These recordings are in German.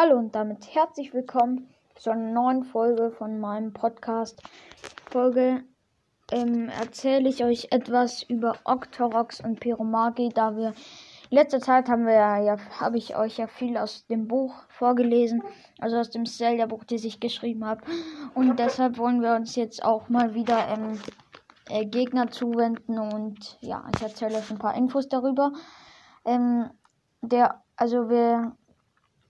Hallo und damit herzlich willkommen zu einer neuen Folge von meinem Podcast. Folge ähm, erzähle ich euch etwas über Octorox und Pyromagi, da wir in letzter Zeit haben wir ja, habe ich euch ja viel aus dem Buch vorgelesen, also aus dem Zelda-Buch, das ich geschrieben habe. Und deshalb wollen wir uns jetzt auch mal wieder ähm, äh, Gegner zuwenden und ja, ich erzähle euch ein paar Infos darüber. Ähm, der, also wir,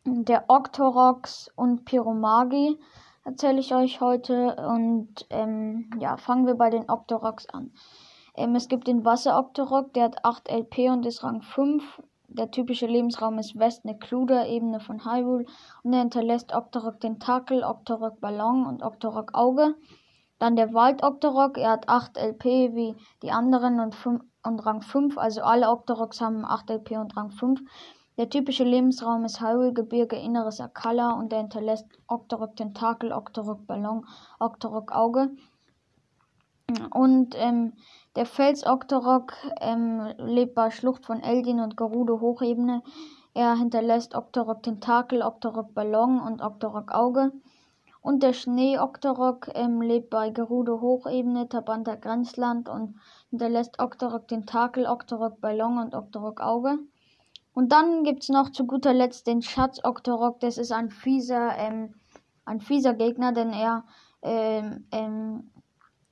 der Octorox und Pyromagi erzähle ich euch heute und ähm, ja, fangen wir bei den Octorox an. Ähm, es gibt den Wasser-Octorok, der hat 8 LP und ist Rang 5. Der typische Lebensraum ist West Necluda, Ebene von Hyrule. Und er hinterlässt Octorok Tentakel, Octorok Ballon und Octorok Auge. Dann der Wald Octorok, er hat 8 LP wie die anderen und, 5, und Rang 5. Also alle Octoroks haben 8 LP und Rang 5. Der typische Lebensraum ist Hyrule-Gebirge, inneres Akala und er hinterlässt Octorok Tentakel, Octorok Ballon, Octorok Auge. Und ähm, der Fels-Octorok ähm, lebt bei Schlucht von Eldin und Gerudo Hochebene. Er hinterlässt Octorok Tentakel, Octorok Ballon und Octorok Auge. Und der Schnee-Octorok ähm, lebt bei Gerudo Hochebene, Tabanta Grenzland und hinterlässt Octorok Tentakel, Octorok Ballon und Octorok Auge. Und dann gibt es noch zu guter Letzt den Schatz-Octorok. Das ist ein fieser, ähm, ein fieser Gegner, denn er ähm, ähm,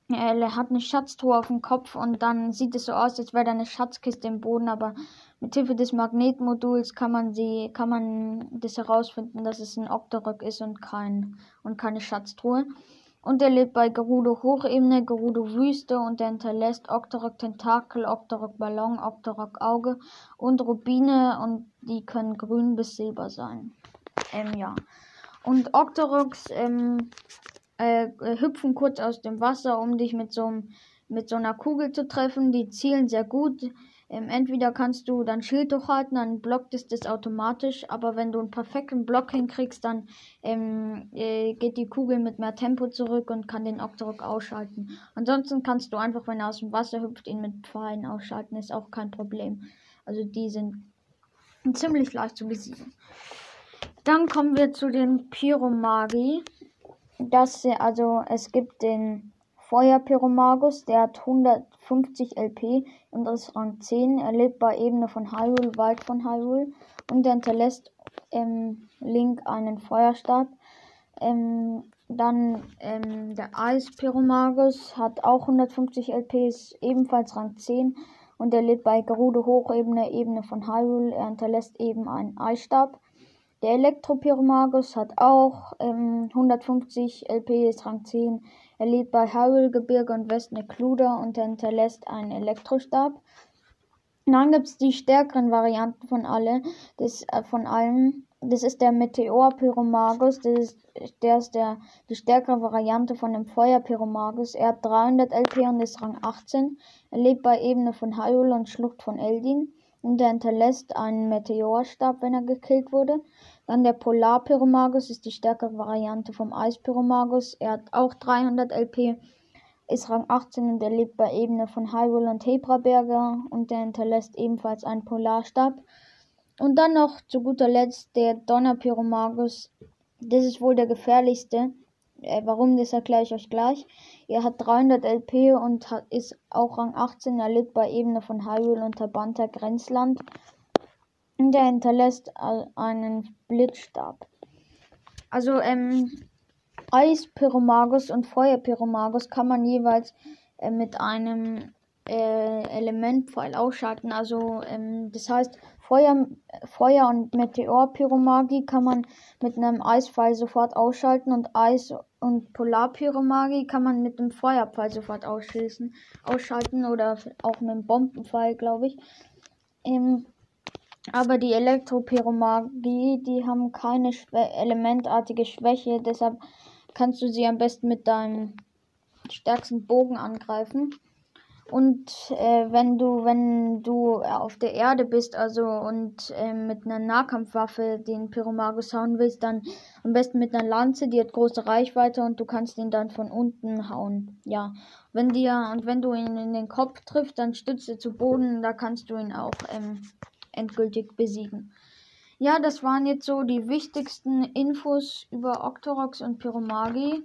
er hat eine Schatztruhe auf dem Kopf und dann sieht es so aus, als wäre da eine Schatzkiste im Boden, aber mit Hilfe des Magnetmoduls kann man sie, kann man das herausfinden, dass es ein Octorok ist und kein und keine Schatztruhe. Und er lebt bei Gerudo Hochebene, Gerudo Wüste und er hinterlässt Octorok Tentakel, Octorok Ballon, Octorok Auge und Rubine und die können grün bis silber sein. Ähm, ja. Und Octoroks ähm, äh, hüpfen kurz aus dem Wasser, um dich mit so, mit so einer Kugel zu treffen. Die zielen sehr gut. Ähm, entweder kannst du dann Schild durchhalten, dann blockt es das automatisch, aber wenn du einen perfekten Block hinkriegst, dann ähm, äh, geht die Kugel mit mehr Tempo zurück und kann den Octorok ausschalten. Ansonsten kannst du einfach, wenn er aus dem Wasser hüpft, ihn mit Pfeilen ausschalten, ist auch kein Problem. Also die sind ziemlich leicht zu besiegen. Dann kommen wir zu den Pyromagi dass also es gibt den Feuerpyromagus, der hat 150 LP und ist Rang 10. Er lebt bei Ebene von Hyrule, Wald von Hyrule und er hinterlässt im Link einen Feuerstab. Ähm, dann ähm, der Eispyromagus hat auch 150 LP, ist ebenfalls Rang 10 und er lebt bei Gerudo Hochebene, Ebene von Hyrule. Er hinterlässt eben einen Eisstab. Der Elektropyromagus hat auch ähm, 150 LP, ist Rang 10. Er lebt bei Hyrule-Gebirge und Westnecluda und hinterlässt einen Elektrostab. dann gibt es die stärkeren Varianten von alle, das, äh, von allen. Das ist der Meteor-Pyromagus, das ist, der ist der, die stärkere Variante von dem Feuer-Pyromagus. Er hat 300 LP und ist Rang 18. Er lebt bei Ebene von Hyrule und Schlucht von Eldin und er hinterlässt einen Meteorstab, wenn er gekillt wurde. Dann der Polarpyromagus ist die stärkere Variante vom Eispyromagus. Er hat auch 300 LP, ist Rang 18 und er lebt bei Ebene von Hyrule und Hebraberger und er hinterlässt ebenfalls einen Polarstab. Und dann noch zu guter Letzt der Donnerpyromagus. Das ist wohl der gefährlichste. Äh, warum, das erkläre ich euch gleich. Er hat 300 LP und hat, ist auch Rang 18. Er lebt bei Ebene von Hyrule und Tabanta Grenzland. Und er hinterlässt einen Blitzstab. Also, ähm, Eispyromagus und Feuerpyromagus kann man jeweils äh, mit einem äh, Elementpfeil ausschalten. Also, ähm, das heißt, Feuer, Feuer und Meteorpyromagie kann man mit einem Eispfeil sofort ausschalten und Eis und Polarpyromagie kann man mit dem Feuerpfeil sofort ausschließen, ausschalten oder auch mit dem Bombenpfeil, glaube ich. Ähm, aber die Elektropyromagie, die haben keine Schwä elementartige Schwäche, deshalb kannst du sie am besten mit deinem stärksten Bogen angreifen. Und äh, wenn du, wenn du auf der Erde bist, also und äh, mit einer Nahkampfwaffe den Pyromagus hauen willst, dann am besten mit einer Lanze, die hat große Reichweite und du kannst ihn dann von unten hauen. Ja. Wenn dir und wenn du ihn in den Kopf triffst, dann stützt er zu Boden, da kannst du ihn auch ähm, endgültig besiegen. Ja, das waren jetzt so die wichtigsten Infos über Octorox und Pyromagi.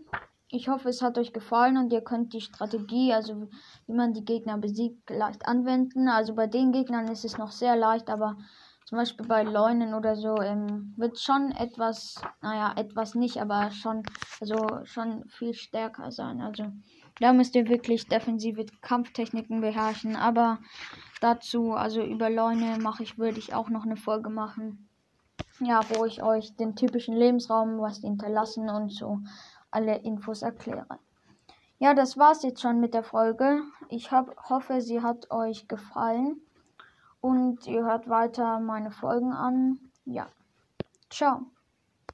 Ich hoffe, es hat euch gefallen und ihr könnt die Strategie, also wie man die Gegner besiegt, leicht anwenden. Also bei den Gegnern ist es noch sehr leicht, aber zum Beispiel bei Leunen oder so ähm, wird schon etwas, naja, etwas nicht, aber schon, also schon viel stärker sein. Also da müsst ihr wirklich defensive Kampftechniken beherrschen. Aber dazu, also über Leune mache ich, würde ich auch noch eine Folge machen. Ja, wo ich euch den typischen Lebensraum, was die hinterlassen und so alle Infos erkläre. Ja, das war's jetzt schon mit der Folge. Ich hab, hoffe, sie hat euch gefallen und ihr hört weiter meine Folgen an. Ja, ciao.